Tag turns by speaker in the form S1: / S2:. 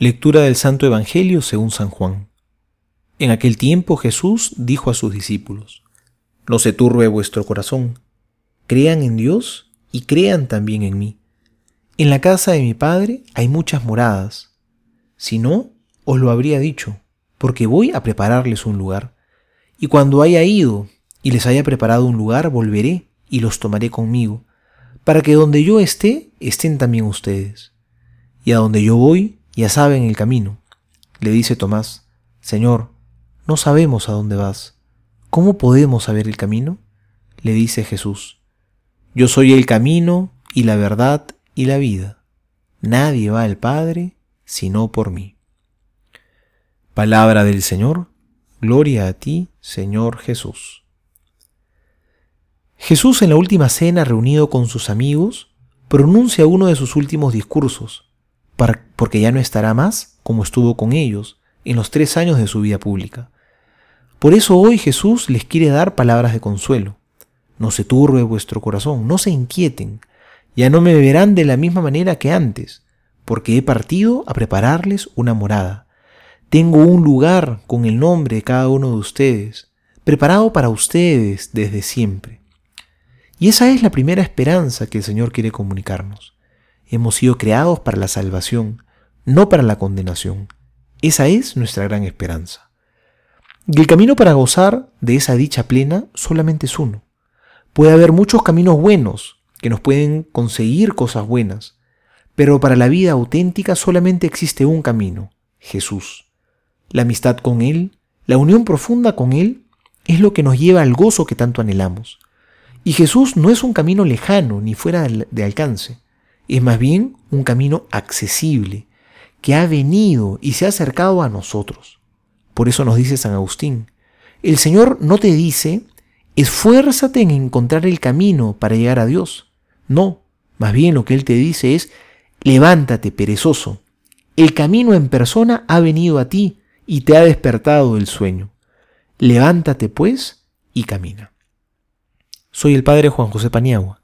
S1: Lectura del Santo Evangelio según San Juan. En aquel tiempo Jesús dijo a sus discípulos, No se turbe vuestro corazón, crean en Dios y crean también en mí. En la casa de mi Padre hay muchas moradas. Si no, os lo habría dicho, porque voy a prepararles un lugar. Y cuando haya ido y les haya preparado un lugar, volveré y los tomaré conmigo, para que donde yo esté, estén también ustedes. Y a donde yo voy, ya saben el camino. Le dice Tomás, Señor, no sabemos a dónde vas. ¿Cómo podemos saber el camino? Le dice Jesús, Yo soy el camino y la verdad y la vida. Nadie va al Padre sino por mí. Palabra del Señor, gloria a ti, Señor Jesús. Jesús en la última cena reunido con sus amigos, pronuncia uno de sus últimos discursos, porque ya no estará más como estuvo con ellos en los tres años de su vida pública. Por eso hoy Jesús les quiere dar palabras de consuelo. No se turbe vuestro corazón, no se inquieten, ya no me verán de la misma manera que antes, porque he partido a prepararles una morada. Tengo un lugar con el nombre de cada uno de ustedes, preparado para ustedes desde siempre. Y esa es la primera esperanza que el Señor quiere comunicarnos. Hemos sido creados para la salvación, no para la condenación. Esa es nuestra gran esperanza. Y el camino para gozar de esa dicha plena solamente es uno. Puede haber muchos caminos buenos que nos pueden conseguir cosas buenas, pero para la vida auténtica solamente existe un camino, Jesús. La amistad con Él, la unión profunda con Él, es lo que nos lleva al gozo que tanto anhelamos. Y Jesús no es un camino lejano ni fuera de alcance. Es más bien un camino accesible, que ha venido y se ha acercado a nosotros. Por eso nos dice San Agustín, el Señor no te dice, esfuérzate en encontrar el camino para llegar a Dios. No, más bien lo que Él te dice es, levántate, perezoso. El camino en persona ha venido a ti y te ha despertado del sueño. Levántate, pues, y camina. Soy el Padre Juan José Paniagua